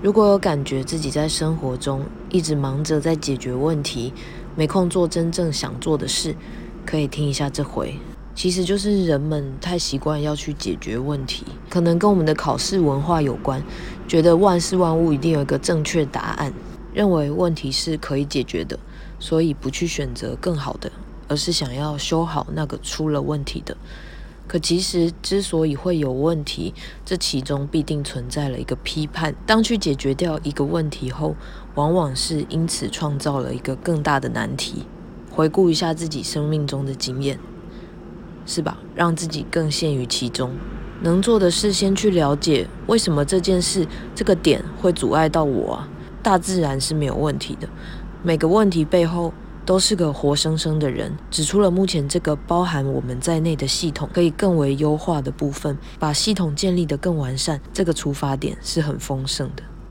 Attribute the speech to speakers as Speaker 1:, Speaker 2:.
Speaker 1: 如果有感觉自己在生活中一直忙着在解决问题，没空做真正想做的事，可以听一下这回。其实就是人们太习惯要去解决问题，可能跟我们的考试文化有关，觉得万事万物一定有一个正确答案，认为问题是可以解决的，所以不去选择更好的，而是想要修好那个出了问题的。可其实之所以会有问题，这其中必定存在了一个批判。当去解决掉一个问题后，往往是因此创造了一个更大的难题。回顾一下自己生命中的经验。是吧？让自己更陷于其中，能做的事先去了解为什么这件事这个点会阻碍到我啊。大自然是没有问题的，每个问题背后都是个活生生的人，指出了目前这个包含我们在内的系统可以更为优化的部分，把系统建立得更完善。这个出发点是很丰盛的。